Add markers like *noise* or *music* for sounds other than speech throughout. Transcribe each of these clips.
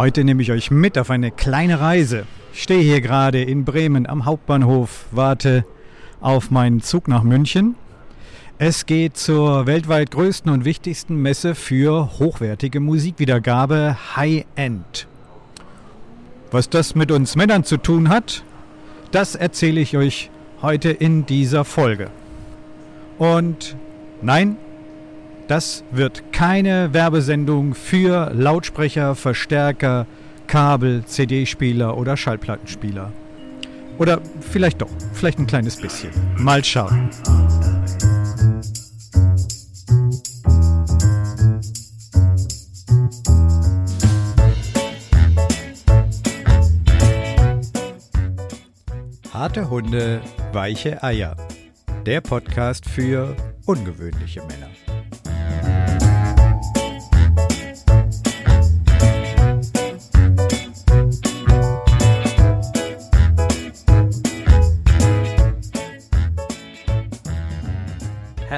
Heute nehme ich euch mit auf eine kleine Reise. Ich stehe hier gerade in Bremen am Hauptbahnhof, warte auf meinen Zug nach München. Es geht zur weltweit größten und wichtigsten Messe für hochwertige Musikwiedergabe High End. Was das mit uns Männern zu tun hat, das erzähle ich euch heute in dieser Folge. Und nein, das wird keine Werbesendung für Lautsprecher, Verstärker, Kabel, CD-Spieler oder Schallplattenspieler. Oder vielleicht doch, vielleicht ein kleines bisschen. Mal schauen. Harte Hunde, weiche Eier. Der Podcast für ungewöhnliche Männer.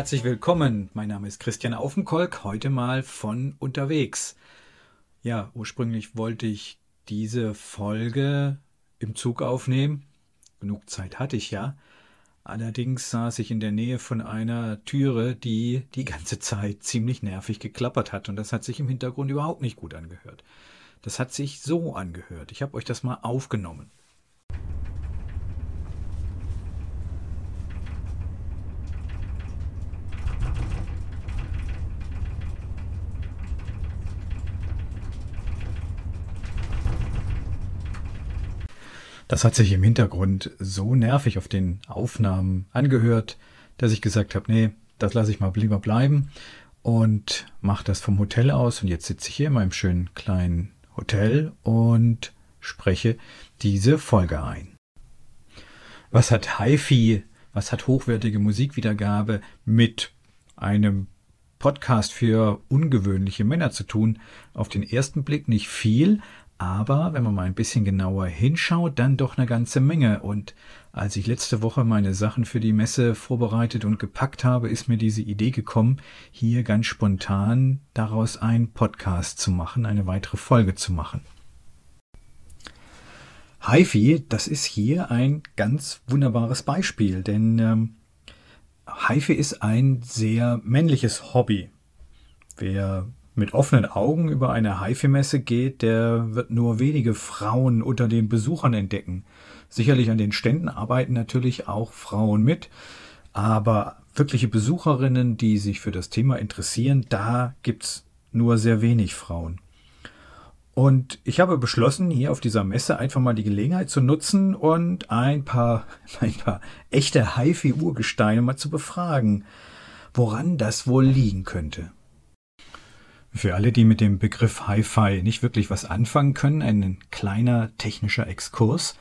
Herzlich willkommen. Mein Name ist Christian Aufenkolk, heute mal von unterwegs. Ja, ursprünglich wollte ich diese Folge im Zug aufnehmen, Genug Zeit hatte ich ja. Allerdings saß ich in der Nähe von einer Türe, die die ganze Zeit ziemlich nervig geklappert hat und das hat sich im Hintergrund überhaupt nicht gut angehört. Das hat sich so angehört. Ich habe euch das mal aufgenommen. Das hat sich im Hintergrund so nervig auf den Aufnahmen angehört, dass ich gesagt habe, nee, das lasse ich mal lieber bleiben und mache das vom Hotel aus. Und jetzt sitze ich hier in meinem schönen kleinen Hotel und spreche diese Folge ein. Was hat HiFi, was hat hochwertige Musikwiedergabe mit einem Podcast für ungewöhnliche Männer zu tun? Auf den ersten Blick nicht viel, aber wenn man mal ein bisschen genauer hinschaut, dann doch eine ganze Menge. Und als ich letzte Woche meine Sachen für die Messe vorbereitet und gepackt habe, ist mir diese Idee gekommen, hier ganz spontan daraus einen Podcast zu machen, eine weitere Folge zu machen. HiFi, das ist hier ein ganz wunderbares Beispiel, denn ähm, HiFi ist ein sehr männliches Hobby. Wer mit offenen Augen über eine HIFI-Messe geht, der wird nur wenige Frauen unter den Besuchern entdecken. Sicherlich an den Ständen arbeiten natürlich auch Frauen mit, aber wirkliche Besucherinnen, die sich für das Thema interessieren, da gibt's nur sehr wenig Frauen. Und ich habe beschlossen, hier auf dieser Messe einfach mal die Gelegenheit zu nutzen und ein paar, *laughs* ein paar echte HIFI-Urgesteine mal zu befragen, woran das wohl liegen könnte. Für alle, die mit dem Begriff Hi-Fi nicht wirklich was anfangen können, ein kleiner technischer Exkurs.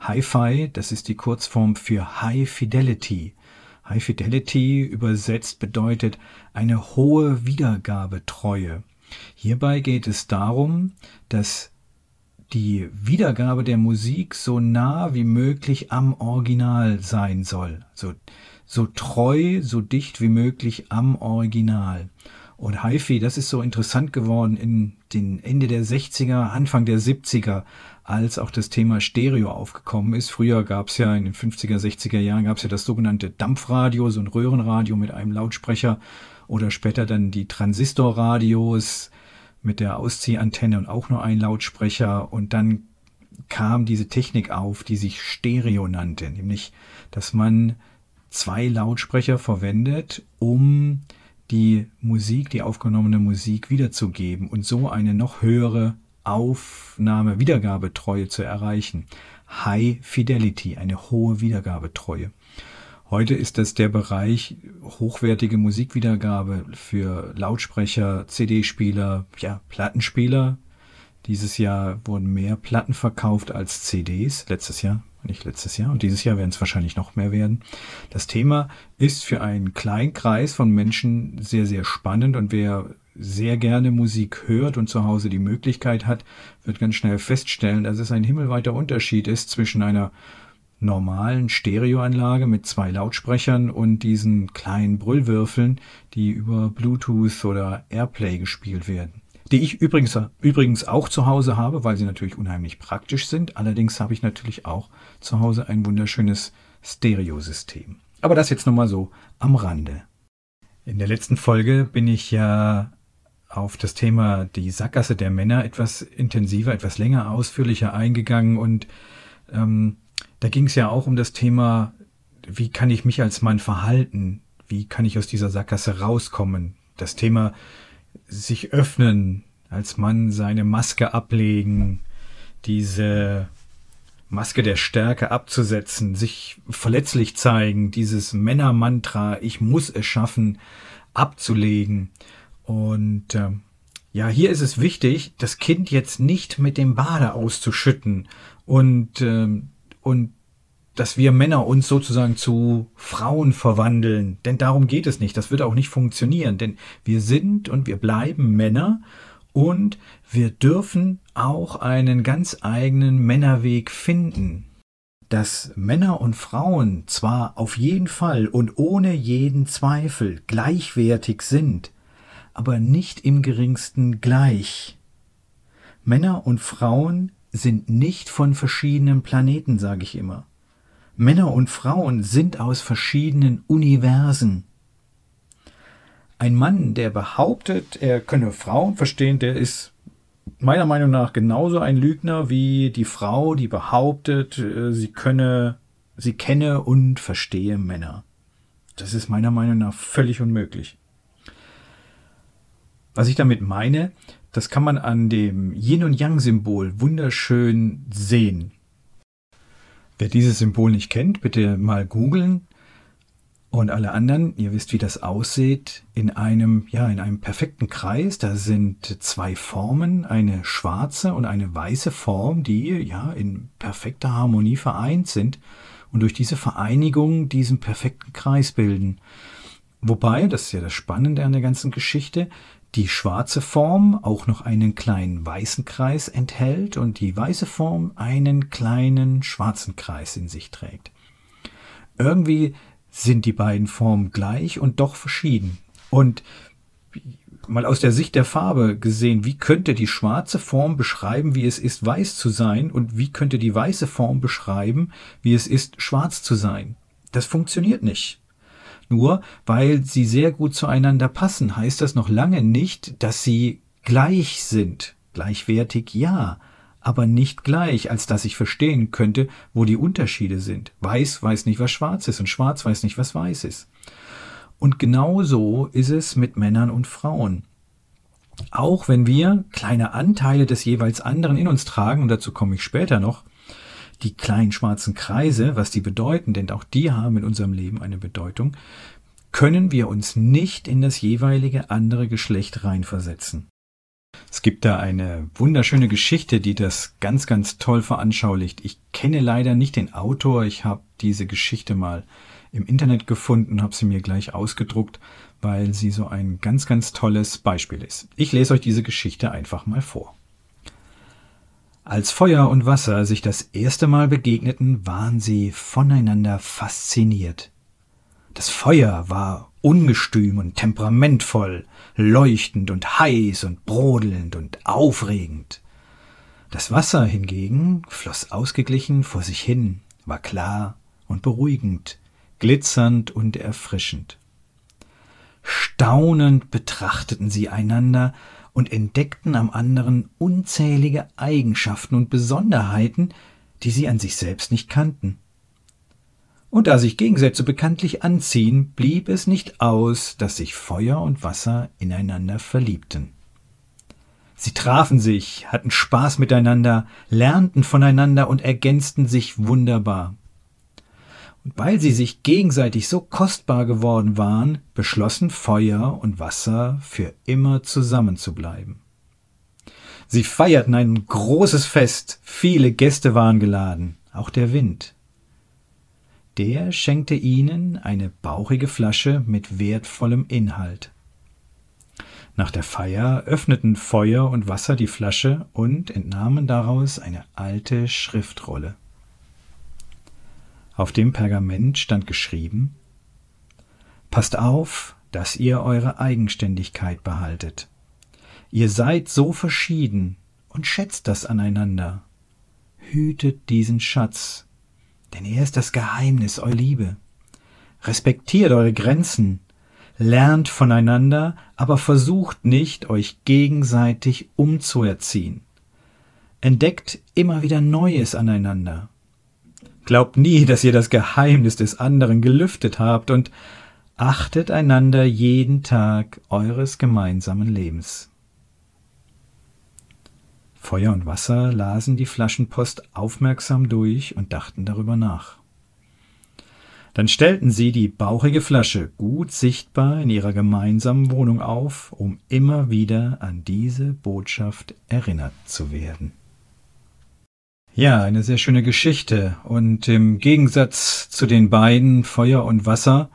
Hi-Fi, das ist die Kurzform für High Fidelity. High Fidelity übersetzt bedeutet eine hohe Wiedergabetreue. Hierbei geht es darum, dass die Wiedergabe der Musik so nah wie möglich am Original sein soll. So, so treu, so dicht wie möglich am Original. Und HiFi, das ist so interessant geworden in den Ende der 60er, Anfang der 70er, als auch das Thema Stereo aufgekommen ist. Früher gab es ja in den 50er, 60er Jahren gab es ja das sogenannte Dampfradio, so ein Röhrenradio mit einem Lautsprecher oder später dann die Transistorradios mit der Ausziehantenne und auch nur ein Lautsprecher und dann kam diese Technik auf, die sich Stereo nannte, nämlich dass man zwei Lautsprecher verwendet, um die Musik, die aufgenommene Musik wiederzugeben und so eine noch höhere Aufnahme, Wiedergabetreue zu erreichen. High Fidelity, eine hohe Wiedergabetreue. Heute ist das der Bereich hochwertige Musikwiedergabe für Lautsprecher, CD-Spieler, ja, Plattenspieler. Dieses Jahr wurden mehr Platten verkauft als CDs. Letztes Jahr nicht letztes Jahr und dieses Jahr werden es wahrscheinlich noch mehr werden. Das Thema ist für einen kleinen Kreis von Menschen sehr, sehr spannend und wer sehr gerne Musik hört und zu Hause die Möglichkeit hat, wird ganz schnell feststellen, dass es ein himmelweiter Unterschied ist zwischen einer normalen Stereoanlage mit zwei Lautsprechern und diesen kleinen Brüllwürfeln, die über Bluetooth oder Airplay gespielt werden. Die ich übrigens, übrigens auch zu Hause habe, weil sie natürlich unheimlich praktisch sind. Allerdings habe ich natürlich auch zu Hause ein wunderschönes Stereosystem. Aber das jetzt nochmal so am Rande. In der letzten Folge bin ich ja auf das Thema die Sackgasse der Männer etwas intensiver, etwas länger, ausführlicher eingegangen und ähm, da ging es ja auch um das Thema, wie kann ich mich als Mann verhalten, wie kann ich aus dieser Sackgasse rauskommen, das Thema sich öffnen, als Mann seine Maske ablegen, diese Maske der Stärke abzusetzen, sich verletzlich zeigen, dieses Männermantra, ich muss es schaffen, abzulegen. Und äh, ja, hier ist es wichtig, das Kind jetzt nicht mit dem Bade auszuschütten und, äh, und dass wir Männer uns sozusagen zu Frauen verwandeln. Denn darum geht es nicht. Das wird auch nicht funktionieren. Denn wir sind und wir bleiben Männer und wir dürfen auch einen ganz eigenen Männerweg finden. Dass Männer und Frauen zwar auf jeden Fall und ohne jeden Zweifel gleichwertig sind, aber nicht im geringsten gleich. Männer und Frauen sind nicht von verschiedenen Planeten, sage ich immer. Männer und Frauen sind aus verschiedenen Universen. Ein Mann, der behauptet, er könne Frauen verstehen, der ist meiner Meinung nach genauso ein Lügner wie die Frau, die behauptet, äh, sie könne, sie kenne und verstehe Männer. Das ist meiner Meinung nach völlig unmöglich. Was ich damit meine, das kann man an dem Yin und Yang Symbol wunderschön sehen. Wer dieses Symbol nicht kennt, bitte mal googeln. Und alle anderen, ihr wisst, wie das aussieht, in einem, ja, in einem perfekten Kreis. Da sind zwei Formen, eine schwarze und eine weiße Form, die, ja, in perfekter Harmonie vereint sind und durch diese Vereinigung diesen perfekten Kreis bilden. Wobei, das ist ja das Spannende an der ganzen Geschichte, die schwarze Form auch noch einen kleinen weißen Kreis enthält und die weiße Form einen kleinen schwarzen Kreis in sich trägt. Irgendwie sind die beiden Formen gleich und doch verschieden. Und mal aus der Sicht der Farbe gesehen, wie könnte die schwarze Form beschreiben, wie es ist, weiß zu sein, und wie könnte die weiße Form beschreiben, wie es ist, schwarz zu sein? Das funktioniert nicht. Nur weil sie sehr gut zueinander passen, heißt das noch lange nicht, dass sie gleich sind. Gleichwertig ja, aber nicht gleich, als dass ich verstehen könnte, wo die Unterschiede sind. Weiß weiß nicht, was schwarz ist und schwarz weiß nicht, was weiß ist. Und genau so ist es mit Männern und Frauen. Auch wenn wir kleine Anteile des jeweils anderen in uns tragen, und dazu komme ich später noch, die kleinen schwarzen Kreise, was die bedeuten, denn auch die haben in unserem Leben eine Bedeutung, können wir uns nicht in das jeweilige andere Geschlecht reinversetzen. Es gibt da eine wunderschöne Geschichte, die das ganz, ganz toll veranschaulicht. Ich kenne leider nicht den Autor, ich habe diese Geschichte mal im Internet gefunden, habe sie mir gleich ausgedruckt, weil sie so ein ganz, ganz tolles Beispiel ist. Ich lese euch diese Geschichte einfach mal vor. Als Feuer und Wasser sich das erste Mal begegneten, waren sie voneinander fasziniert. Das Feuer war ungestüm und temperamentvoll, leuchtend und heiß und brodelnd und aufregend. Das Wasser hingegen floss ausgeglichen vor sich hin, war klar und beruhigend, glitzernd und erfrischend. Staunend betrachteten sie einander und entdeckten am anderen unzählige Eigenschaften und Besonderheiten, die sie an sich selbst nicht kannten. Und da sich Gegensätze bekanntlich anziehen, blieb es nicht aus, dass sich Feuer und Wasser ineinander verliebten. Sie trafen sich, hatten Spaß miteinander, lernten voneinander und ergänzten sich wunderbar. Und weil sie sich gegenseitig so kostbar geworden waren, beschlossen Feuer und Wasser für immer zusammenzubleiben. Sie feierten ein großes Fest, viele Gäste waren geladen, auch der Wind. Der schenkte ihnen eine bauchige Flasche mit wertvollem Inhalt. Nach der Feier öffneten Feuer und Wasser die Flasche und entnahmen daraus eine alte Schriftrolle. Auf dem Pergament stand geschrieben Passt auf, dass ihr eure Eigenständigkeit behaltet. Ihr seid so verschieden und schätzt das aneinander. Hütet diesen Schatz, denn er ist das Geheimnis eurer Liebe. Respektiert eure Grenzen, lernt voneinander, aber versucht nicht, euch gegenseitig umzuerziehen. Entdeckt immer wieder Neues aneinander. Glaubt nie, dass ihr das Geheimnis des anderen gelüftet habt und achtet einander jeden Tag eures gemeinsamen Lebens. Feuer und Wasser lasen die Flaschenpost aufmerksam durch und dachten darüber nach. Dann stellten sie die bauchige Flasche gut sichtbar in ihrer gemeinsamen Wohnung auf, um immer wieder an diese Botschaft erinnert zu werden. Ja, eine sehr schöne Geschichte. Und im Gegensatz zu den beiden Feuer und Wasser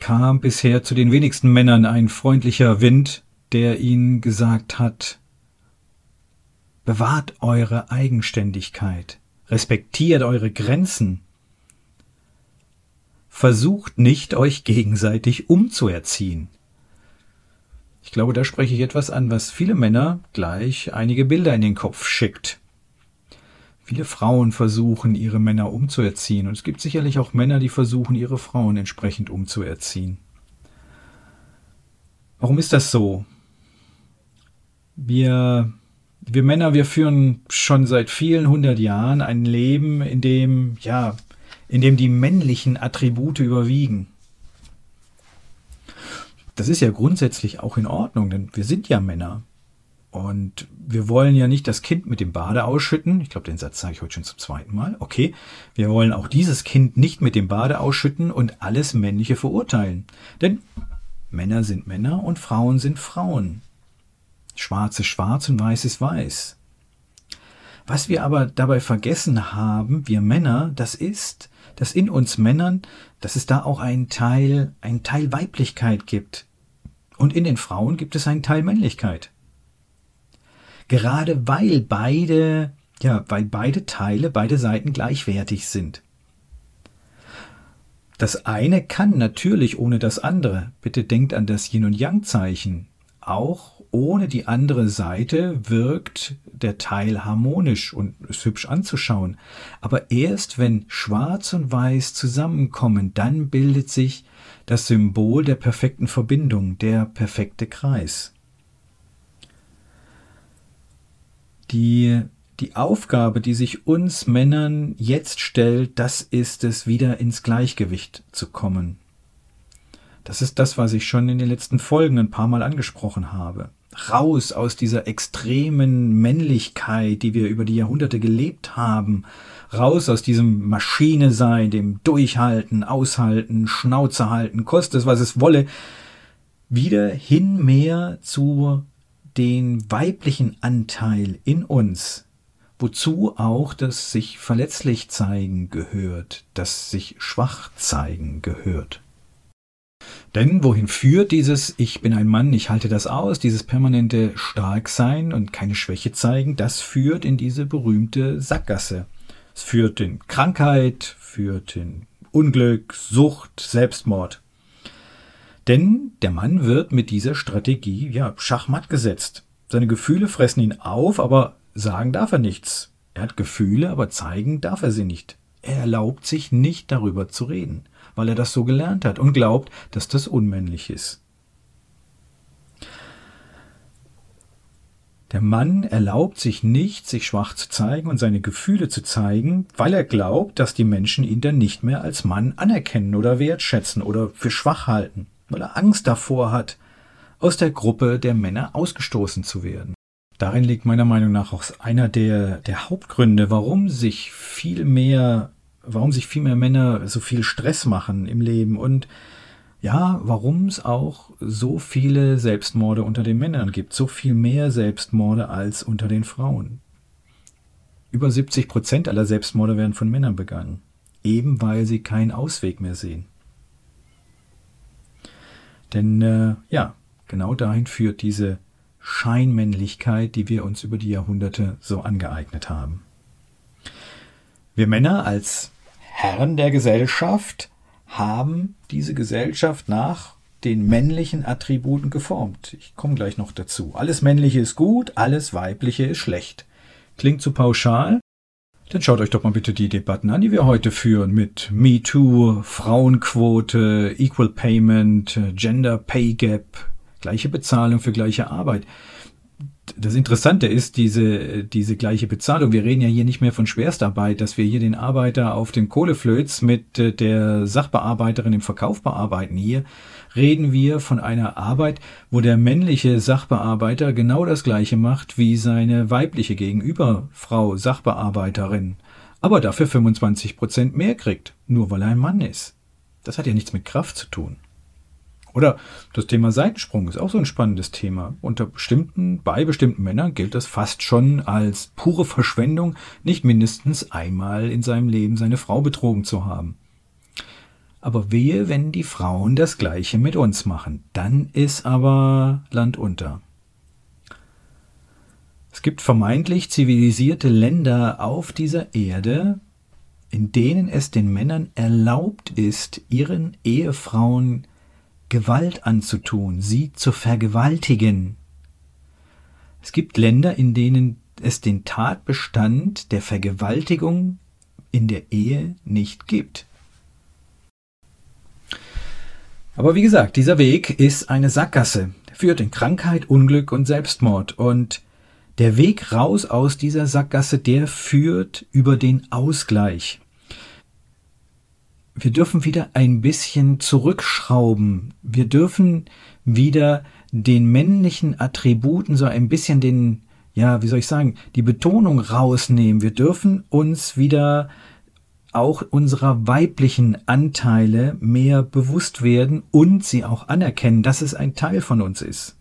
kam bisher zu den wenigsten Männern ein freundlicher Wind, der ihnen gesagt hat, bewahrt eure Eigenständigkeit, respektiert eure Grenzen, versucht nicht, euch gegenseitig umzuerziehen. Ich glaube, da spreche ich etwas an, was viele Männer gleich einige Bilder in den Kopf schickt. Viele Frauen versuchen, ihre Männer umzuerziehen. Und es gibt sicherlich auch Männer, die versuchen, ihre Frauen entsprechend umzuerziehen. Warum ist das so? Wir, wir Männer, wir führen schon seit vielen hundert Jahren ein Leben, in dem, ja, in dem die männlichen Attribute überwiegen. Das ist ja grundsätzlich auch in Ordnung, denn wir sind ja Männer. Und wir wollen ja nicht das Kind mit dem Bade ausschütten. Ich glaube, den Satz sage ich heute schon zum zweiten Mal. Okay, wir wollen auch dieses Kind nicht mit dem Bade ausschütten und alles Männliche verurteilen. Denn Männer sind Männer und Frauen sind Frauen. Schwarz ist schwarz und weiß ist weiß. Was wir aber dabei vergessen haben, wir Männer, das ist, dass in uns Männern, dass es da auch einen Teil, einen Teil Weiblichkeit gibt. Und in den Frauen gibt es einen Teil Männlichkeit. Gerade weil beide, ja, weil beide Teile, beide Seiten gleichwertig sind. Das eine kann natürlich ohne das andere. Bitte denkt an das Yin und Yang Zeichen. Auch ohne die andere Seite wirkt der Teil harmonisch und ist hübsch anzuschauen. Aber erst wenn Schwarz und Weiß zusammenkommen, dann bildet sich das Symbol der perfekten Verbindung, der perfekte Kreis. Die, die Aufgabe, die sich uns Männern jetzt stellt, das ist es, wieder ins Gleichgewicht zu kommen. Das ist das, was ich schon in den letzten Folgen ein paar Mal angesprochen habe. Raus aus dieser extremen Männlichkeit, die wir über die Jahrhunderte gelebt haben. Raus aus diesem Maschine sein, dem Durchhalten, Aushalten, Schnauze halten, koste es, was es wolle. Wieder hin mehr zu den weiblichen Anteil in uns, wozu auch das sich verletzlich zeigen gehört, das sich schwach zeigen gehört. Denn wohin führt dieses Ich bin ein Mann, ich halte das aus, dieses permanente Starksein und keine Schwäche zeigen, das führt in diese berühmte Sackgasse. Es führt in Krankheit, führt in Unglück, Sucht, Selbstmord. Denn der Mann wird mit dieser Strategie ja schachmatt gesetzt. Seine Gefühle fressen ihn auf, aber sagen darf er nichts. Er hat Gefühle, aber zeigen darf er sie nicht. Er erlaubt sich nicht darüber zu reden, weil er das so gelernt hat und glaubt, dass das unmännlich ist. Der Mann erlaubt sich nicht, sich schwach zu zeigen und seine Gefühle zu zeigen, weil er glaubt, dass die Menschen ihn dann nicht mehr als Mann anerkennen oder wertschätzen oder für schwach halten weil er Angst davor hat, aus der Gruppe der Männer ausgestoßen zu werden. Darin liegt meiner Meinung nach auch einer der, der Hauptgründe, warum sich viel mehr, warum sich viel mehr Männer so viel Stress machen im Leben und ja, warum es auch so viele Selbstmorde unter den Männern gibt, so viel mehr Selbstmorde als unter den Frauen. Über 70 Prozent aller Selbstmorde werden von Männern begangen, eben weil sie keinen Ausweg mehr sehen. Denn äh, ja, genau dahin führt diese Scheinmännlichkeit, die wir uns über die Jahrhunderte so angeeignet haben. Wir Männer als Herren der Gesellschaft haben diese Gesellschaft nach den männlichen Attributen geformt. Ich komme gleich noch dazu. Alles Männliche ist gut, alles Weibliche ist schlecht. Klingt zu pauschal? Dann schaut euch doch mal bitte die Debatten an, die wir heute führen mit MeToo, Frauenquote, Equal Payment, Gender Pay Gap, gleiche Bezahlung für gleiche Arbeit das Interessante ist diese, diese gleiche Bezahlung. Wir reden ja hier nicht mehr von Schwerstarbeit, dass wir hier den Arbeiter auf den Kohleflöz mit äh, der Sachbearbeiterin im Verkauf bearbeiten. Hier reden wir von einer Arbeit, wo der männliche Sachbearbeiter genau das gleiche macht wie seine weibliche Gegenüberfrau Sachbearbeiterin, aber dafür 25 Prozent mehr kriegt, nur weil er ein Mann ist. Das hat ja nichts mit Kraft zu tun. Oder das Thema Seitensprung ist auch so ein spannendes Thema. Unter bestimmten, bei bestimmten Männern gilt das fast schon als pure Verschwendung, nicht mindestens einmal in seinem Leben seine Frau betrogen zu haben. Aber wehe, wenn die Frauen das Gleiche mit uns machen. Dann ist aber Land unter. Es gibt vermeintlich zivilisierte Länder auf dieser Erde, in denen es den Männern erlaubt ist, ihren Ehefrauen Gewalt anzutun, sie zu vergewaltigen. Es gibt Länder, in denen es den Tatbestand der Vergewaltigung in der Ehe nicht gibt. Aber wie gesagt, dieser Weg ist eine Sackgasse, führt in Krankheit, Unglück und Selbstmord. Und der Weg raus aus dieser Sackgasse, der führt über den Ausgleich wir dürfen wieder ein bisschen zurückschrauben. Wir dürfen wieder den männlichen Attributen so ein bisschen den, ja, wie soll ich sagen, die Betonung rausnehmen. Wir dürfen uns wieder auch unserer weiblichen Anteile mehr bewusst werden und sie auch anerkennen, dass es ein Teil von uns ist.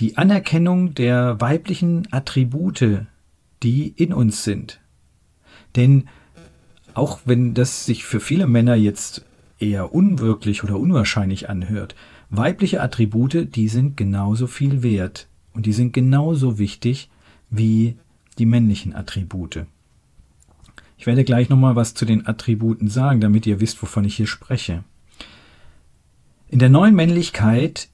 Die Anerkennung der weiblichen Attribute, die in uns sind. Denn auch wenn das sich für viele Männer jetzt eher unwirklich oder unwahrscheinlich anhört, weibliche Attribute, die sind genauso viel wert und die sind genauso wichtig wie die männlichen Attribute. Ich werde gleich nochmal was zu den Attributen sagen, damit ihr wisst, wovon ich hier spreche. In der neuen Männlichkeit,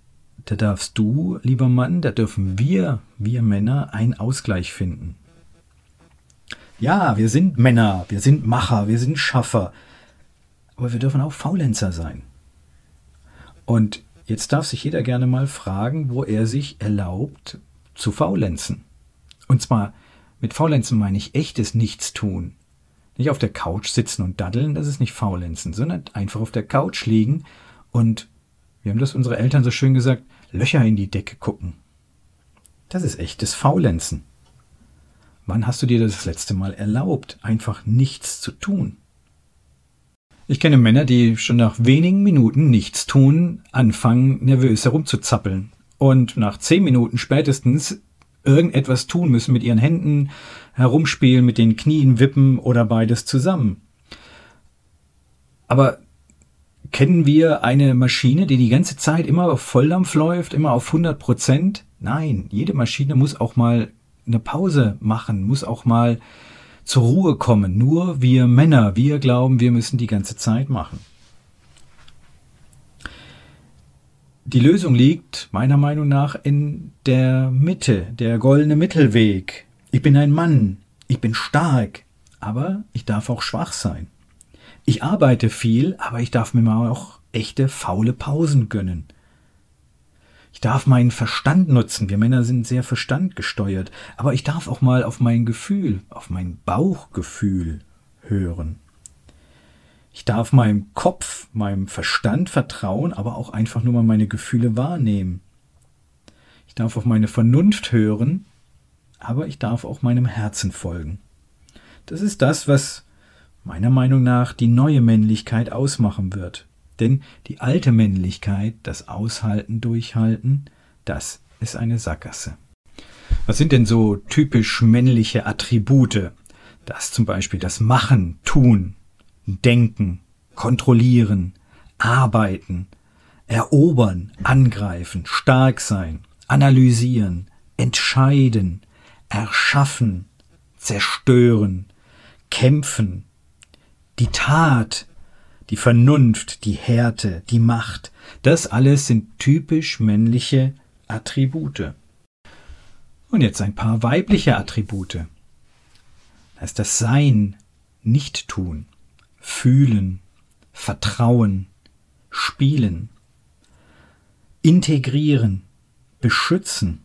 da darfst du, lieber Mann, da dürfen wir, wir Männer, einen Ausgleich finden. Ja, wir sind Männer, wir sind Macher, wir sind Schaffer. Aber wir dürfen auch Faulenzer sein. Und jetzt darf sich jeder gerne mal fragen, wo er sich erlaubt zu faulenzen. Und zwar mit Faulenzen meine ich echtes Nichtstun. Nicht auf der Couch sitzen und daddeln, das ist nicht Faulenzen, sondern einfach auf der Couch liegen und, wir haben das unsere Eltern so schön gesagt, Löcher in die Decke gucken. Das ist echtes Faulenzen. Wann hast du dir das letzte Mal erlaubt, einfach nichts zu tun? Ich kenne Männer, die schon nach wenigen Minuten nichts tun, anfangen nervös herumzuzappeln und nach zehn Minuten spätestens irgendetwas tun müssen mit ihren Händen, herumspielen, mit den Knien wippen oder beides zusammen. Aber kennen wir eine Maschine, die die ganze Zeit immer auf Volldampf läuft, immer auf 100 Prozent? Nein, jede Maschine muss auch mal eine Pause machen, muss auch mal zur Ruhe kommen. Nur wir Männer, wir glauben, wir müssen die ganze Zeit machen. Die Lösung liegt meiner Meinung nach in der Mitte, der goldene Mittelweg. Ich bin ein Mann, ich bin stark, aber ich darf auch schwach sein. Ich arbeite viel, aber ich darf mir mal auch echte faule Pausen gönnen. Ich darf meinen Verstand nutzen. Wir Männer sind sehr verstandgesteuert. Aber ich darf auch mal auf mein Gefühl, auf mein Bauchgefühl hören. Ich darf meinem Kopf, meinem Verstand vertrauen, aber auch einfach nur mal meine Gefühle wahrnehmen. Ich darf auf meine Vernunft hören, aber ich darf auch meinem Herzen folgen. Das ist das, was meiner Meinung nach die neue Männlichkeit ausmachen wird. Denn die alte Männlichkeit, das Aushalten, Durchhalten, das ist eine Sackgasse. Was sind denn so typisch männliche Attribute? Das zum Beispiel das Machen, Tun, Denken, Kontrollieren, Arbeiten, Erobern, Angreifen, Stark sein, Analysieren, Entscheiden, Erschaffen, Zerstören, Kämpfen, die Tat, die Vernunft, die Härte, die Macht, das alles sind typisch männliche Attribute. Und jetzt ein paar weibliche Attribute. Das ist das Sein, nicht tun, fühlen, vertrauen, spielen, integrieren, beschützen,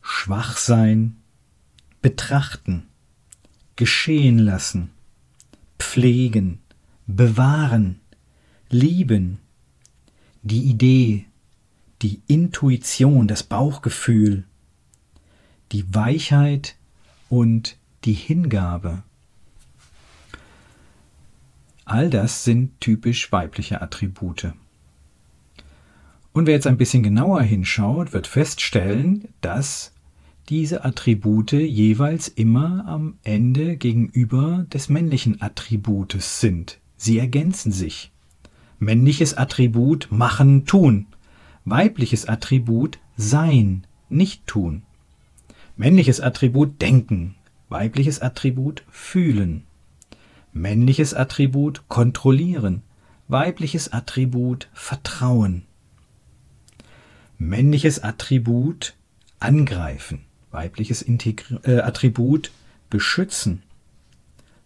schwach sein, betrachten, geschehen lassen, pflegen, bewahren, lieben, die Idee, die Intuition, das Bauchgefühl, die Weichheit und die Hingabe. All das sind typisch weibliche Attribute. Und wer jetzt ein bisschen genauer hinschaut, wird feststellen, dass diese Attribute jeweils immer am Ende gegenüber des männlichen Attributes sind. Sie ergänzen sich. Männliches Attribut machen, tun. Weibliches Attribut sein, nicht tun. Männliches Attribut denken. Weibliches Attribut fühlen. Männliches Attribut kontrollieren. Weibliches Attribut vertrauen. Männliches Attribut angreifen weibliches Integri äh, Attribut beschützen.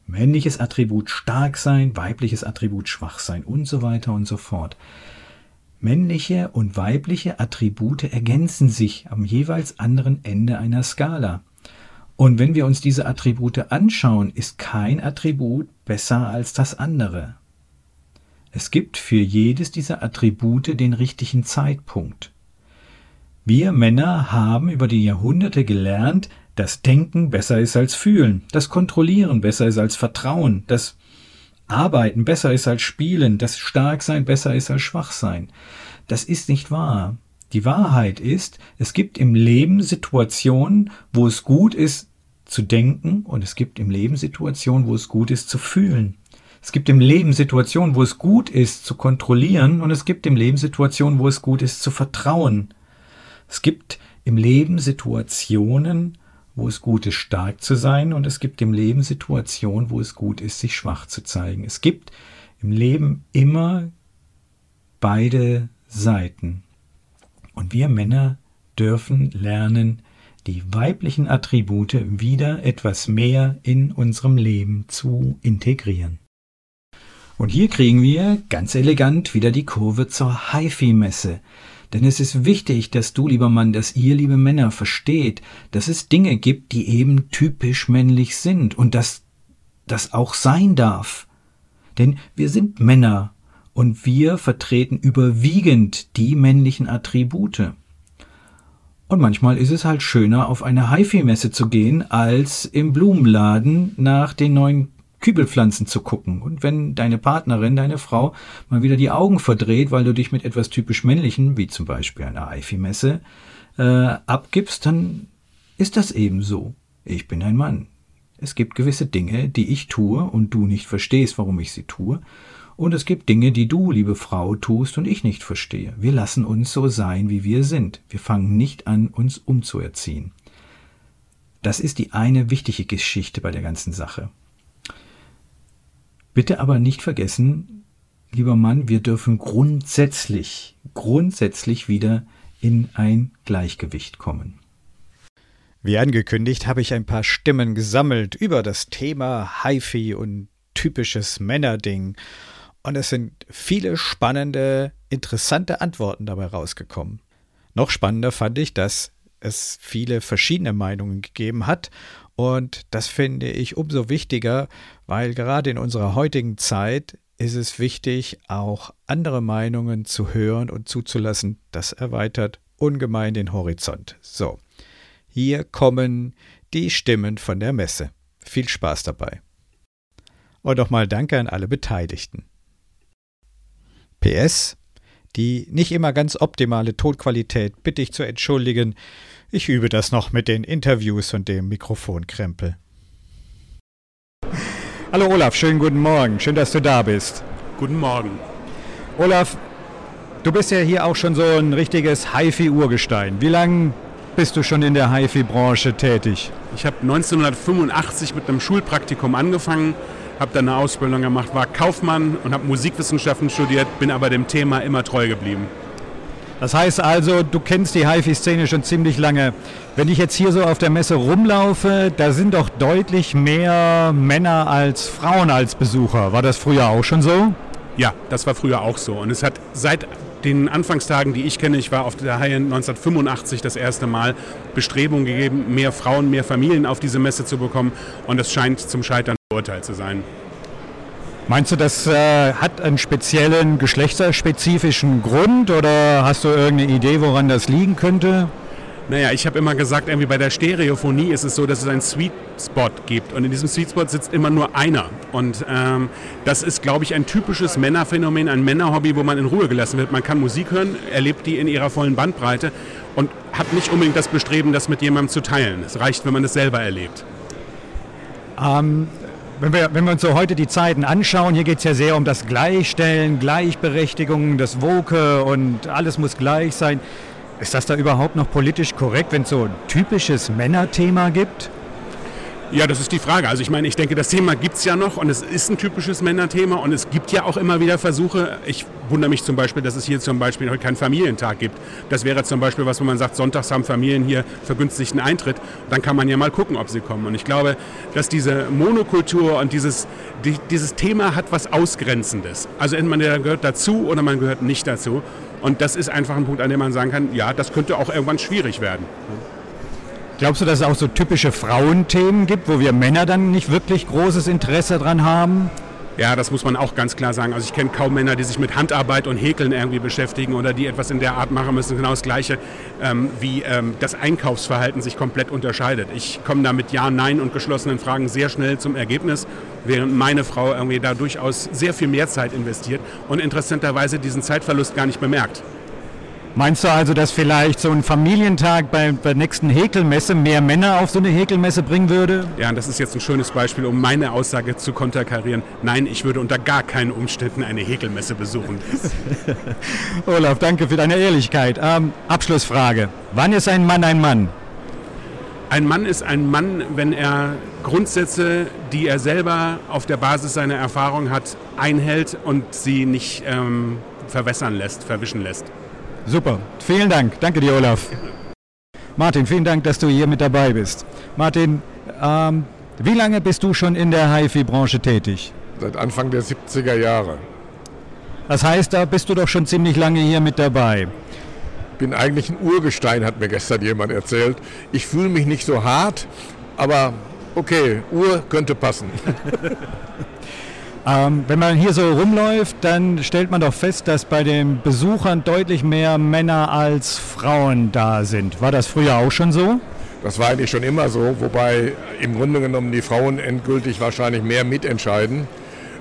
Männliches Attribut stark sein, weibliches Attribut schwach sein und so weiter und so fort. Männliche und weibliche Attribute ergänzen sich am jeweils anderen Ende einer Skala. Und wenn wir uns diese Attribute anschauen, ist kein Attribut besser als das andere. Es gibt für jedes dieser Attribute den richtigen Zeitpunkt. Wir Männer haben über die Jahrhunderte gelernt, dass Denken besser ist als Fühlen, dass Kontrollieren besser ist als Vertrauen, dass Arbeiten besser ist als Spielen, dass Starksein besser ist als Schwachsein. Das ist nicht wahr. Die Wahrheit ist, es gibt im Leben Situationen, wo es gut ist zu denken und es gibt im Leben Situationen, wo es gut ist zu fühlen. Es gibt im Leben Situationen, wo es gut ist zu kontrollieren und es gibt im Leben Situationen, wo es gut ist zu vertrauen. Es gibt im Leben Situationen, wo es gut ist, stark zu sein, und es gibt im Leben Situationen, wo es gut ist, sich schwach zu zeigen. Es gibt im Leben immer beide Seiten. Und wir Männer dürfen lernen, die weiblichen Attribute wieder etwas mehr in unserem Leben zu integrieren. Und hier kriegen wir ganz elegant wieder die Kurve zur HiFi-Messe. Denn es ist wichtig, dass du, lieber Mann, dass ihr, liebe Männer, versteht, dass es Dinge gibt, die eben typisch männlich sind und dass das auch sein darf. Denn wir sind Männer und wir vertreten überwiegend die männlichen Attribute. Und manchmal ist es halt schöner, auf eine HiFi-Messe zu gehen, als im Blumenladen nach den neuen Kübelpflanzen zu gucken. Und wenn deine Partnerin, deine Frau mal wieder die Augen verdreht, weil du dich mit etwas typisch Männlichen, wie zum Beispiel einer Eifi-Messe, äh, abgibst, dann ist das eben so. Ich bin ein Mann. Es gibt gewisse Dinge, die ich tue und du nicht verstehst, warum ich sie tue. Und es gibt Dinge, die du, liebe Frau, tust und ich nicht verstehe. Wir lassen uns so sein, wie wir sind. Wir fangen nicht an, uns umzuerziehen. Das ist die eine wichtige Geschichte bei der ganzen Sache. Bitte aber nicht vergessen, lieber Mann, wir dürfen grundsätzlich, grundsätzlich wieder in ein Gleichgewicht kommen. Wie angekündigt, habe ich ein paar Stimmen gesammelt über das Thema HiFi und typisches Männerding. Und es sind viele spannende, interessante Antworten dabei rausgekommen. Noch spannender fand ich, dass es viele verschiedene Meinungen gegeben hat und das finde ich umso wichtiger, weil gerade in unserer heutigen Zeit ist es wichtig, auch andere Meinungen zu hören und zuzulassen. Das erweitert ungemein den Horizont. So, hier kommen die Stimmen von der Messe. Viel Spaß dabei. Und nochmal Danke an alle Beteiligten. PS, die nicht immer ganz optimale Tonqualität bitte ich zu entschuldigen. Ich übe das noch mit den Interviews und dem Mikrofonkrempel. Hallo Olaf, schönen guten Morgen. Schön, dass du da bist. Guten Morgen. Olaf, du bist ja hier auch schon so ein richtiges HiFi-Urgestein. Wie lange bist du schon in der HiFi-Branche tätig? Ich habe 1985 mit einem Schulpraktikum angefangen, habe dann eine Ausbildung gemacht, war Kaufmann und habe Musikwissenschaften studiert, bin aber dem Thema immer treu geblieben. Das heißt also, du kennst die HiFi-Szene schon ziemlich lange. Wenn ich jetzt hier so auf der Messe rumlaufe, da sind doch deutlich mehr Männer als Frauen als Besucher. War das früher auch schon so? Ja, das war früher auch so. Und es hat seit den Anfangstagen, die ich kenne, ich war auf der Haie 1985 das erste Mal, Bestrebungen gegeben, mehr Frauen, mehr Familien auf diese Messe zu bekommen. Und es scheint zum Scheitern verurteilt zu sein. Meinst du, das äh, hat einen speziellen geschlechterspezifischen Grund oder hast du irgendeine Idee, woran das liegen könnte? Naja, ich habe immer gesagt, irgendwie bei der Stereophonie ist es so, dass es einen Sweet Spot gibt. Und in diesem Sweet Spot sitzt immer nur einer. Und ähm, das ist, glaube ich, ein typisches Männerphänomen, ein Männerhobby, wo man in Ruhe gelassen wird. Man kann Musik hören, erlebt die in ihrer vollen Bandbreite und hat nicht unbedingt das Bestreben, das mit jemandem zu teilen. Es reicht, wenn man es selber erlebt. Ähm, wenn wir, wenn wir uns so heute die Zeiten anschauen, hier geht es ja sehr um das Gleichstellen, Gleichberechtigung, das Woke und alles muss gleich sein. Ist das da überhaupt noch politisch korrekt, wenn es so ein typisches Männerthema gibt? Ja, das ist die Frage. Also ich meine, ich denke, das Thema gibt es ja noch und es ist ein typisches Männerthema und es gibt ja auch immer wieder Versuche. Ich wundere mich zum Beispiel, dass es hier zum Beispiel heute keinen Familientag gibt. Das wäre zum Beispiel was, wo man sagt, sonntags haben Familien hier vergünstigten Eintritt. Dann kann man ja mal gucken, ob sie kommen. Und ich glaube, dass diese Monokultur und dieses, die, dieses Thema hat was Ausgrenzendes. Also entweder man gehört dazu oder man gehört nicht dazu. Und das ist einfach ein Punkt, an dem man sagen kann, ja, das könnte auch irgendwann schwierig werden. Glaubst du, dass es auch so typische Frauenthemen gibt, wo wir Männer dann nicht wirklich großes Interesse dran haben? Ja, das muss man auch ganz klar sagen. Also ich kenne kaum Männer, die sich mit Handarbeit und Häkeln irgendwie beschäftigen oder die etwas in der Art machen müssen. Genau das Gleiche, ähm, wie ähm, das Einkaufsverhalten sich komplett unterscheidet. Ich komme da mit Ja, Nein und geschlossenen Fragen sehr schnell zum Ergebnis, während meine Frau irgendwie da durchaus sehr viel mehr Zeit investiert und interessanterweise diesen Zeitverlust gar nicht bemerkt. Meinst du also, dass vielleicht so ein Familientag bei der nächsten Häkelmesse mehr Männer auf so eine Häkelmesse bringen würde? Ja, und das ist jetzt ein schönes Beispiel, um meine Aussage zu konterkarieren. Nein, ich würde unter gar keinen Umständen eine Häkelmesse besuchen. *laughs* Olaf, danke für deine Ehrlichkeit. Ähm, Abschlussfrage. Wann ist ein Mann ein Mann? Ein Mann ist ein Mann, wenn er Grundsätze, die er selber auf der Basis seiner Erfahrung hat, einhält und sie nicht ähm, verwässern lässt, verwischen lässt. Super, vielen Dank. Danke dir, Olaf. Martin, vielen Dank, dass du hier mit dabei bist. Martin, ähm, wie lange bist du schon in der HIFI-Branche tätig? Seit Anfang der 70er Jahre. Das heißt, da bist du doch schon ziemlich lange hier mit dabei. Bin eigentlich ein Urgestein, hat mir gestern jemand erzählt. Ich fühle mich nicht so hart, aber okay, Uhr könnte passen. *laughs* Ähm, wenn man hier so rumläuft, dann stellt man doch fest, dass bei den Besuchern deutlich mehr Männer als Frauen da sind. War das früher auch schon so? Das war eigentlich schon immer so, wobei im Grunde genommen die Frauen endgültig wahrscheinlich mehr mitentscheiden,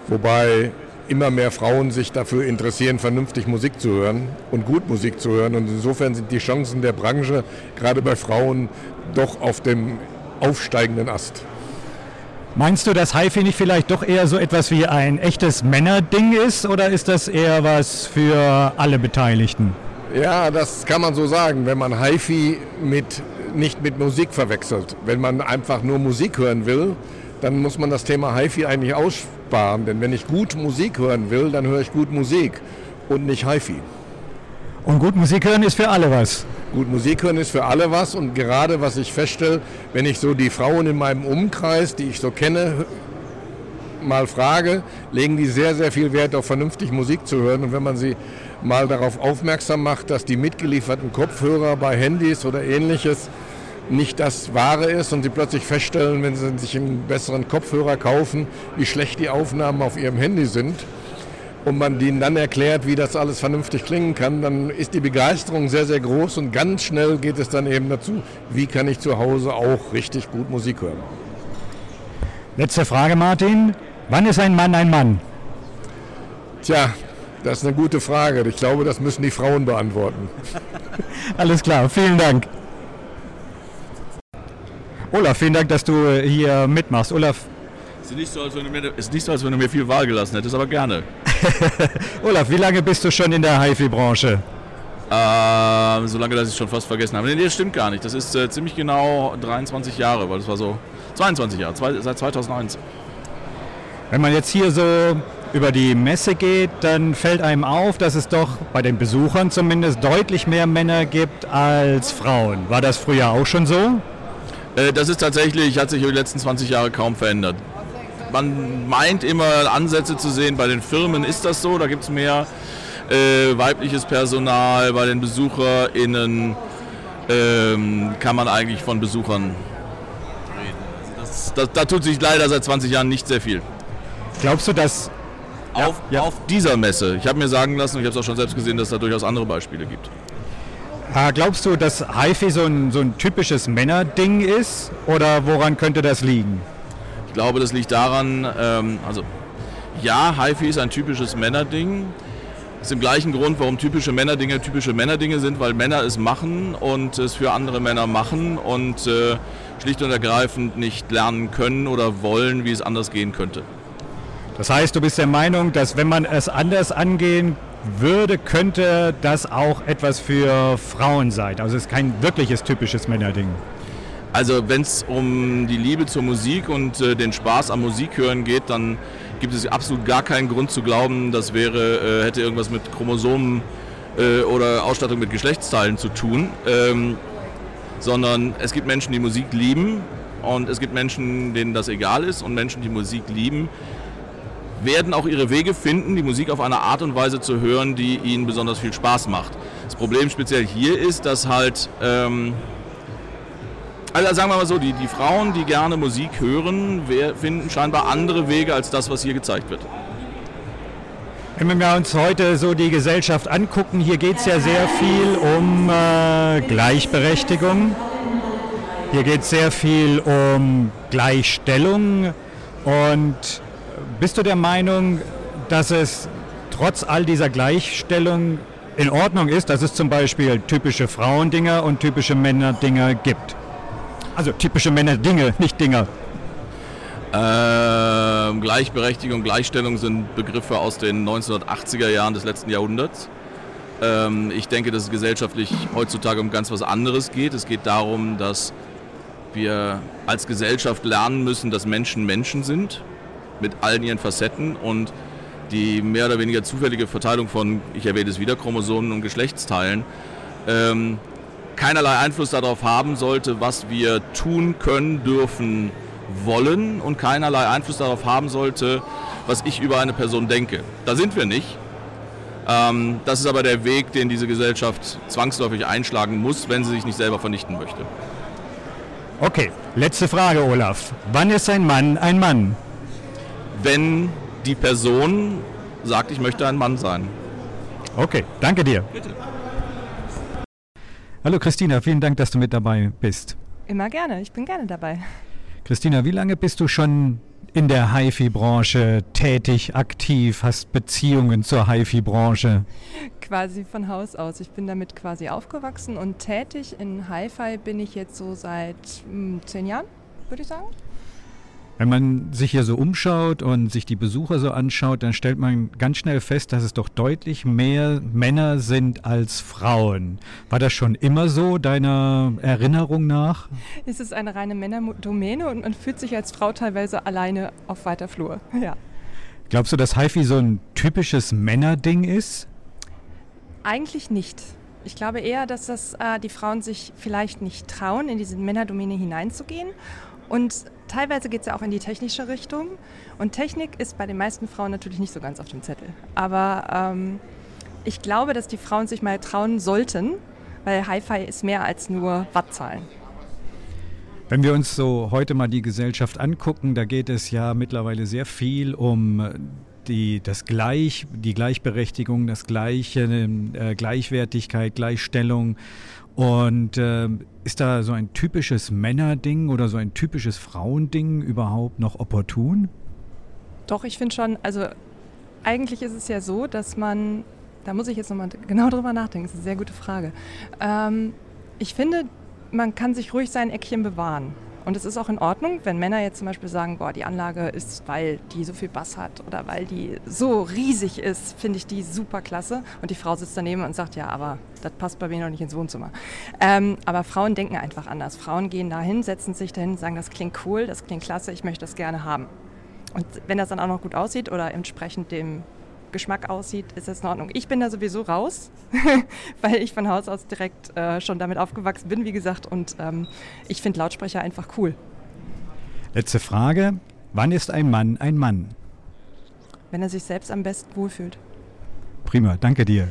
wobei immer mehr Frauen sich dafür interessieren, vernünftig Musik zu hören und gut Musik zu hören. Und insofern sind die Chancen der Branche gerade bei Frauen doch auf dem aufsteigenden Ast. Meinst du, dass HiFi nicht vielleicht doch eher so etwas wie ein echtes Männerding ist oder ist das eher was für alle Beteiligten? Ja, das kann man so sagen, wenn man HiFi mit, nicht mit Musik verwechselt. Wenn man einfach nur Musik hören will, dann muss man das Thema HiFi eigentlich aussparen. Denn wenn ich gut Musik hören will, dann höre ich gut Musik und nicht HiFi. Und gut Musik hören ist für alle was. Gut Musik hören ist für alle was und gerade was ich feststelle, wenn ich so die Frauen in meinem Umkreis, die ich so kenne, mal frage, legen die sehr, sehr viel Wert auf vernünftig Musik zu hören. Und wenn man sie mal darauf aufmerksam macht, dass die mitgelieferten Kopfhörer bei Handys oder ähnliches nicht das Wahre ist und sie plötzlich feststellen, wenn sie sich einen besseren Kopfhörer kaufen, wie schlecht die Aufnahmen auf ihrem Handy sind, und man denen dann erklärt, wie das alles vernünftig klingen kann, dann ist die Begeisterung sehr, sehr groß und ganz schnell geht es dann eben dazu, wie kann ich zu Hause auch richtig gut Musik hören. Letzte Frage, Martin. Wann ist ein Mann ein Mann? Tja, das ist eine gute Frage. Ich glaube, das müssen die Frauen beantworten. *laughs* Alles klar, vielen Dank. Olaf, vielen Dank, dass du hier mitmachst. Olaf, ist nicht, so, als wenn du mir, ist nicht so, als wenn du mir viel Wahl gelassen hättest, aber gerne. *laughs* Olaf, wie lange bist du schon in der HIFI-Branche? Ähm, so lange, dass ich schon fast vergessen habe. Nee, das stimmt gar nicht. Das ist äh, ziemlich genau 23 Jahre, weil das war so 22 Jahre, zwei, seit 2001. Wenn man jetzt hier so über die Messe geht, dann fällt einem auf, dass es doch bei den Besuchern zumindest deutlich mehr Männer gibt als Frauen. War das früher auch schon so? Äh, das ist tatsächlich, hat sich über die letzten 20 Jahre kaum verändert. Man meint immer Ansätze zu sehen, bei den Firmen ist das so, da gibt es mehr äh, weibliches Personal, bei den BesucherInnen ähm, kann man eigentlich von Besuchern reden. Das, da tut sich leider seit 20 Jahren nicht sehr viel. Glaubst du, dass auf, ja. auf dieser Messe. Ich habe mir sagen lassen, ich habe es auch schon selbst gesehen, dass es da durchaus andere Beispiele gibt. Ah, glaubst du, dass HIFI so ein, so ein typisches Männerding ist oder woran könnte das liegen? Ich glaube, das liegt daran, ähm, also ja, HIFI ist ein typisches Männerding. Ist im gleichen Grund, warum typische Männerdinge typische Männerdinge sind, weil Männer es machen und es für andere Männer machen und äh, schlicht und ergreifend nicht lernen können oder wollen, wie es anders gehen könnte. Das heißt, du bist der Meinung, dass wenn man es anders angehen würde, könnte das auch etwas für Frauen sein. Also es ist kein wirkliches typisches Männerding. Also wenn es um die Liebe zur Musik und äh, den Spaß am Musikhören geht, dann gibt es absolut gar keinen Grund zu glauben, das wäre, äh, hätte irgendwas mit Chromosomen äh, oder Ausstattung mit Geschlechtsteilen zu tun. Ähm, sondern es gibt Menschen, die Musik lieben und es gibt Menschen, denen das egal ist und Menschen, die Musik lieben, werden auch ihre Wege finden, die Musik auf eine Art und Weise zu hören, die ihnen besonders viel Spaß macht. Das Problem speziell hier ist, dass halt, ähm, also sagen wir mal so, die, die Frauen, die gerne Musik hören, finden scheinbar andere Wege als das, was hier gezeigt wird. Wenn wir uns heute so die Gesellschaft angucken, hier geht es ja sehr viel um äh, Gleichberechtigung. Hier geht es sehr viel um Gleichstellung und bist du der Meinung, dass es trotz all dieser Gleichstellung in Ordnung ist, dass es zum Beispiel typische Frauendinger und typische Männerdinger gibt? Also typische Männerdinge, nicht Dinger. Ähm, Gleichberechtigung, Gleichstellung sind Begriffe aus den 1980er Jahren des letzten Jahrhunderts. Ähm, ich denke, dass es gesellschaftlich heutzutage um ganz was anderes geht. Es geht darum, dass wir als Gesellschaft lernen müssen, dass Menschen Menschen sind mit allen ihren Facetten und die mehr oder weniger zufällige Verteilung von, ich erwähne es wieder, Chromosomen und Geschlechtsteilen, ähm, keinerlei Einfluss darauf haben sollte, was wir tun können, dürfen, wollen und keinerlei Einfluss darauf haben sollte, was ich über eine Person denke. Da sind wir nicht. Ähm, das ist aber der Weg, den diese Gesellschaft zwangsläufig einschlagen muss, wenn sie sich nicht selber vernichten möchte. Okay, letzte Frage, Olaf. Wann ist ein Mann ein Mann? wenn die Person sagt, ich möchte ein Mann sein. Okay, danke dir. Bitte. Hallo Christina, vielen Dank, dass du mit dabei bist. Immer gerne, ich bin gerne dabei. Christina, wie lange bist du schon in der HIFI-Branche tätig, aktiv, hast Beziehungen zur HIFI-Branche? Quasi von Haus aus. Ich bin damit quasi aufgewachsen und tätig in HiFi bin ich jetzt so seit mh, hm, zehn Jahren, würde ich sagen. Wenn man sich hier so umschaut und sich die Besucher so anschaut, dann stellt man ganz schnell fest, dass es doch deutlich mehr Männer sind als Frauen. War das schon immer so, deiner Erinnerung nach? Es ist eine reine Männerdomäne und man fühlt sich als Frau teilweise alleine auf weiter Flur. *laughs* Ja. Glaubst du, dass HiFi so ein typisches Männerding ist? Eigentlich nicht. Ich glaube eher, dass das äh, die Frauen sich vielleicht nicht trauen, in diese Männerdomäne hineinzugehen und teilweise geht es ja auch in die technische Richtung. Und Technik ist bei den meisten Frauen natürlich nicht so ganz auf dem Zettel. Aber ähm, ich glaube, dass die Frauen sich mal trauen sollten, weil Hi-Fi ist mehr als nur Wattzahlen. Wenn wir uns so heute mal die Gesellschaft angucken, da geht es ja mittlerweile sehr viel um die, das Gleich, die Gleichberechtigung, das Gleiche, äh, Gleichwertigkeit, Gleichstellung. Und äh, ist da so ein typisches Männerding oder so ein typisches Frauending überhaupt noch opportun? Doch, ich finde schon, also eigentlich ist es ja so, dass man, da muss ich jetzt nochmal genau drüber nachdenken, das ist eine sehr gute Frage. Ähm, ich finde, man kann sich ruhig sein Eckchen bewahren. Und es ist auch in Ordnung, wenn Männer jetzt zum Beispiel sagen, boah, die Anlage ist, weil die so viel Bass hat oder weil die so riesig ist, finde ich die super klasse. Und die Frau sitzt daneben und sagt, ja, aber das passt bei mir noch nicht ins Wohnzimmer. Ähm, aber Frauen denken einfach anders. Frauen gehen dahin, setzen sich dahin, sagen, das klingt cool, das klingt klasse, ich möchte das gerne haben. Und wenn das dann auch noch gut aussieht oder entsprechend dem Geschmack aussieht, ist das in Ordnung. Ich bin da sowieso raus, *laughs* weil ich von Haus aus direkt äh, schon damit aufgewachsen bin, wie gesagt. Und ähm, ich finde Lautsprecher einfach cool. Letzte Frage. Wann ist ein Mann ein Mann? Wenn er sich selbst am besten wohlfühlt. Prima, danke dir.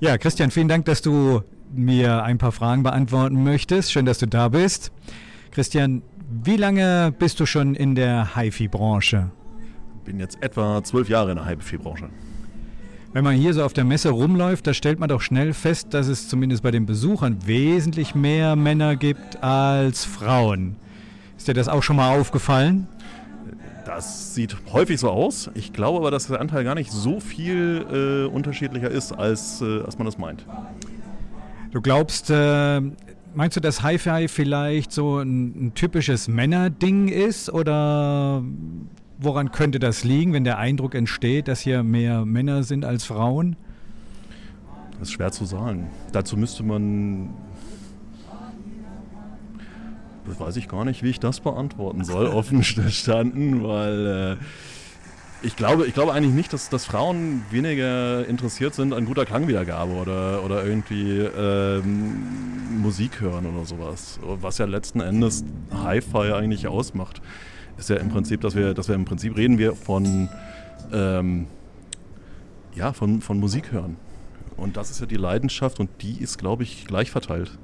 Ja, Christian, vielen Dank, dass du mir ein paar Fragen beantworten möchtest. Schön, dass du da bist. Christian, wie lange bist du schon in der HiFi-Branche? Bin jetzt etwa zwölf Jahre in der HiFi-Branche. Wenn man hier so auf der Messe rumläuft, da stellt man doch schnell fest, dass es zumindest bei den Besuchern wesentlich mehr Männer gibt als Frauen. Ist dir das auch schon mal aufgefallen? Das sieht häufig so aus. Ich glaube aber, dass der Anteil gar nicht so viel äh, unterschiedlicher ist, als, äh, als man das meint. Du glaubst, äh, meinst du, dass Hi-Fi vielleicht so ein, ein typisches Männerding ist oder woran könnte das liegen, wenn der Eindruck entsteht, dass hier mehr Männer sind als Frauen? Das ist schwer zu sagen. Dazu müsste man das weiß ich gar nicht, wie ich das beantworten soll, *laughs* offen gestanden, weil äh, ich, glaube, ich glaube eigentlich nicht, dass, dass Frauen weniger interessiert sind an guter Klangwiedergabe oder, oder irgendwie ähm, Musik hören oder sowas. Was ja letzten Endes Hi-Fi eigentlich ausmacht, ist ja im Prinzip, dass wir, dass wir im Prinzip reden wir von, ähm, ja, von, von Musik hören. Und das ist ja die Leidenschaft und die ist, glaube ich, gleich verteilt.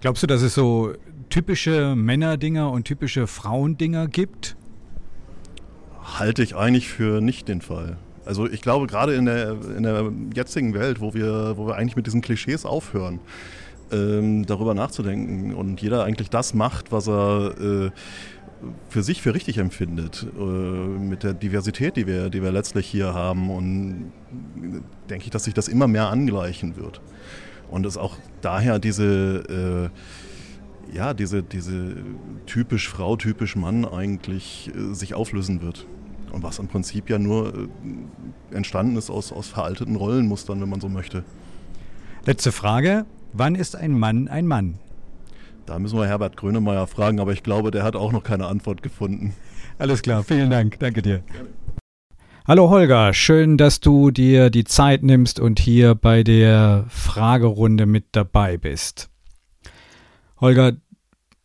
Glaubst du, dass es so typische Männerdinger und typische Frauendinger gibt? Halte ich eigentlich für nicht den Fall. Also ich glaube, gerade in der, in der jetzigen Welt, wo wir, wo wir eigentlich mit diesen Klischees aufhören, ähm, darüber nachzudenken und jeder eigentlich das macht, was er äh, für sich für richtig empfindet, äh, mit der Diversität, die wir, die wir letztlich hier haben. Und denke ich, dass sich das immer mehr angleichen wird. Und es auch daher diese äh, ja, diese, diese typisch Frau, typisch Mann eigentlich äh, sich auflösen wird. Und was im Prinzip ja nur äh, entstanden ist aus, aus veralteten Rollenmustern, wenn man so möchte. Letzte Frage. Wann ist ein Mann ein Mann? Da müssen wir Herbert Grönemeyer fragen, aber ich glaube, der hat auch noch keine Antwort gefunden. Alles klar, vielen Dank. Danke dir. Hallo Holger, schön, dass du dir die Zeit nimmst und hier bei der Fragerunde mit dabei bist. Holger,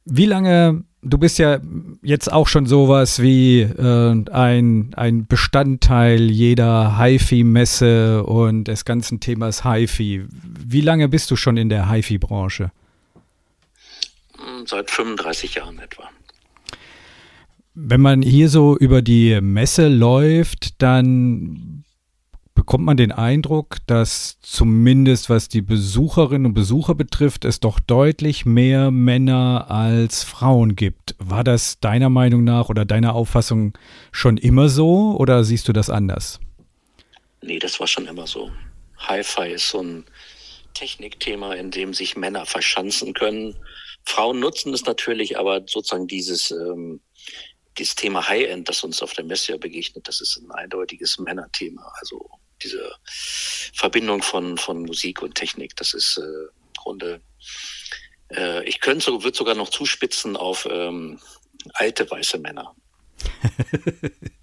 wie lange, du bist ja jetzt auch schon sowas wie äh, ein, ein Bestandteil jeder HiFi-Messe und des ganzen Themas HiFi. Wie lange bist du schon in der HiFi-Branche? Seit 35 Jahren etwa. Wenn man hier so über die Messe läuft, dann bekommt man den Eindruck, dass zumindest was die Besucherinnen und Besucher betrifft, es doch deutlich mehr Männer als Frauen gibt. War das deiner Meinung nach oder deiner Auffassung schon immer so oder siehst du das anders? Nee, das war schon immer so. Hi-Fi ist so ein Technikthema, in dem sich Männer verschanzen können. Frauen nutzen es natürlich, aber sozusagen dieses, ähm, dieses Thema High-End, das uns auf der Messe ja begegnet, das ist ein eindeutiges Männerthema. Also diese Verbindung von, von Musik und Technik. Das ist äh, im Grunde, äh, ich könnte würde sogar noch zuspitzen auf ähm, alte weiße Männer. *laughs*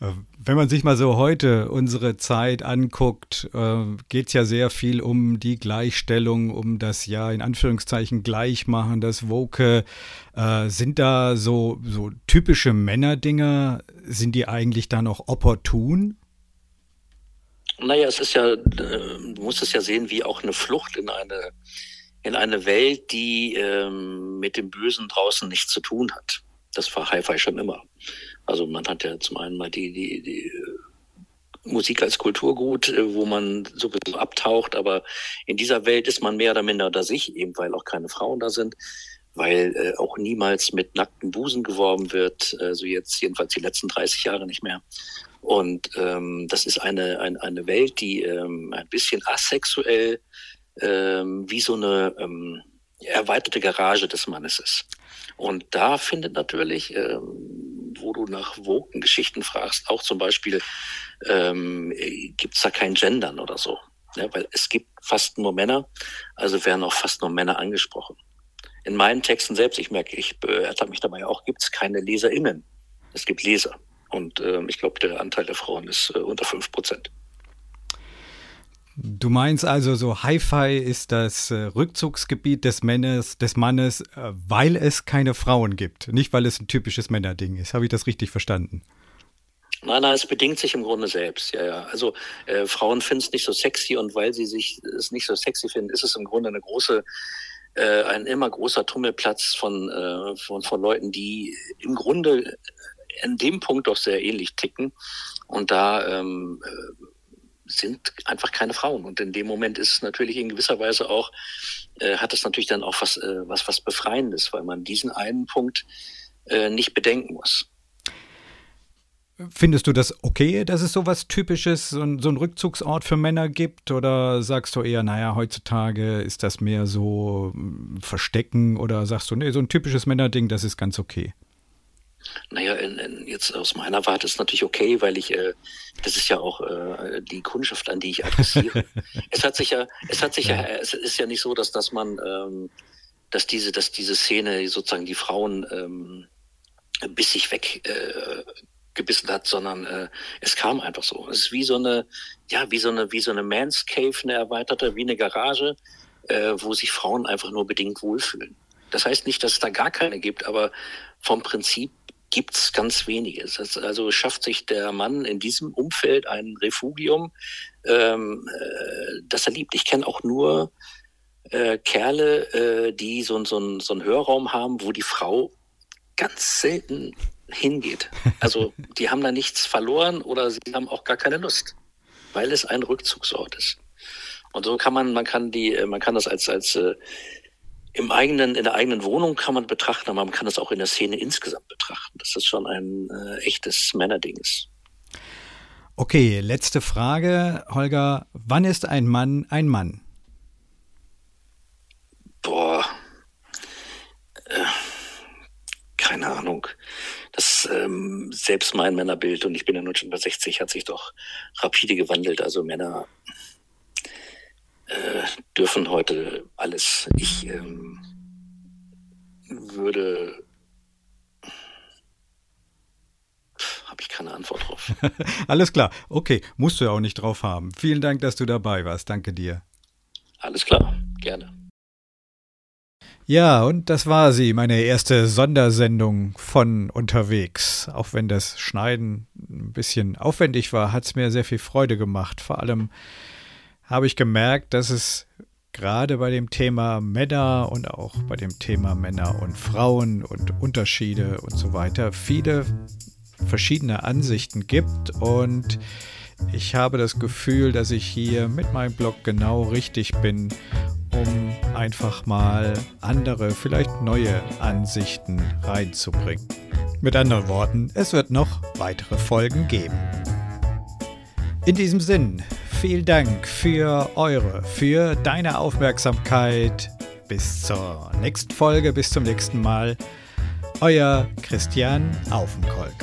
Wenn man sich mal so heute unsere Zeit anguckt, äh, geht es ja sehr viel um die Gleichstellung, um das ja in Anführungszeichen Gleichmachen, das Woke. Äh, sind da so, so typische Männerdinger, sind die eigentlich da noch opportun? Naja, es ist ja, äh, du musst es ja sehen wie auch eine Flucht in eine, in eine Welt, die ähm, mit dem Bösen draußen nichts zu tun hat. Das war Hi-Fi schon immer. Also man hat ja zum einen mal die, die, die äh, Musik als Kulturgut, äh, wo man sowieso abtaucht, aber in dieser Welt ist man mehr oder minder unter sich, eben weil auch keine Frauen da sind, weil äh, auch niemals mit nackten Busen geworben wird, also jetzt jedenfalls die letzten 30 Jahre nicht mehr. Und ähm, das ist eine, eine, eine Welt, die ähm, ein bisschen asexuell ähm, wie so eine ähm, erweiterte Garage des Mannes ist. Und da findet natürlich, ähm, wo du nach Woken-Geschichten fragst, auch zum Beispiel, ähm, gibt da kein Gendern oder so. Ja, weil es gibt fast nur Männer, also werden auch fast nur Männer angesprochen. In meinen Texten selbst, ich merke, ich ertappe mich dabei auch, gibt es keine LeserInnen. Es gibt Leser. Und äh, ich glaube, der Anteil der Frauen ist äh, unter 5 Prozent. Du meinst also, so Hi-Fi ist das äh, Rückzugsgebiet des Mannes, des Mannes, äh, weil es keine Frauen gibt, nicht weil es ein typisches Männerding ist. Habe ich das richtig verstanden? Nein, nein, es bedingt sich im Grunde selbst. Ja, ja. Also äh, Frauen finden es nicht so sexy und weil sie sich es nicht so sexy finden, ist es im Grunde eine große, äh, ein immer großer Tummelplatz von, von, von Leuten, die im Grunde in dem Punkt doch sehr ähnlich ticken. Und da ähm, äh, sind einfach keine Frauen. Und in dem Moment ist es natürlich in gewisser Weise auch, äh, hat es natürlich dann auch was, äh, was, was Befreiendes, weil man diesen einen Punkt äh, nicht bedenken muss. Findest du das okay, dass es so was Typisches, so ein, so ein Rückzugsort für Männer gibt? Oder sagst du eher, naja, heutzutage ist das mehr so hm, Verstecken? Oder sagst du, nee, so ein typisches Männerding, das ist ganz okay? Naja, jetzt aus meiner Warte ist natürlich okay, weil ich, äh, das ist ja auch äh, die Kundschaft, an die ich adressiere. *laughs* es hat sich ja, es hat sich ja. ja, es ist ja nicht so, dass, dass man, ähm, dass diese, dass diese Szene sozusagen die Frauen ähm, bissig weg äh, gebissen hat, sondern äh, es kam einfach so. Es ist wie so eine, ja, wie so eine, wie so eine Man's Cave, eine erweiterte, wie eine Garage, äh, wo sich Frauen einfach nur bedingt wohlfühlen. Das heißt nicht, dass es da gar keine gibt, aber vom Prinzip gibt's ganz wenige. Also schafft sich der Mann in diesem Umfeld ein Refugium, ähm, äh, das er liebt. Ich kenne auch nur äh, Kerle, äh, die so, so, so einen Hörraum haben, wo die Frau ganz selten hingeht. Also *laughs* die haben da nichts verloren oder sie haben auch gar keine Lust, weil es ein Rückzugsort ist. Und so kann man, man kann die, äh, man kann das als, als äh, im eigenen, in der eigenen Wohnung kann man betrachten, aber man kann das auch in der Szene insgesamt betrachten, dass das schon ein äh, echtes Männerding ist. Okay, letzte Frage, Holger. Wann ist ein Mann ein Mann? Boah. Äh, keine Ahnung. Das ähm, selbst mein Männerbild, und ich bin ja nun schon bei 60, hat sich doch rapide gewandelt. Also Männer äh, dürfen heute alles. Ich ähm, würde. Habe ich keine Antwort drauf. *laughs* alles klar. Okay, musst du ja auch nicht drauf haben. Vielen Dank, dass du dabei warst. Danke dir. Alles klar, gerne. Ja, und das war sie, meine erste Sondersendung von unterwegs. Auch wenn das Schneiden ein bisschen aufwendig war, hat es mir sehr viel Freude gemacht. Vor allem habe ich gemerkt, dass es gerade bei dem Thema Männer und auch bei dem Thema Männer und Frauen und Unterschiede und so weiter viele verschiedene Ansichten gibt und ich habe das Gefühl, dass ich hier mit meinem Blog genau richtig bin, um einfach mal andere, vielleicht neue Ansichten reinzubringen. Mit anderen Worten, es wird noch weitere Folgen geben. In diesem Sinn, vielen Dank für eure, für deine Aufmerksamkeit. Bis zur nächsten Folge, bis zum nächsten Mal. Euer Christian Aufenkolk.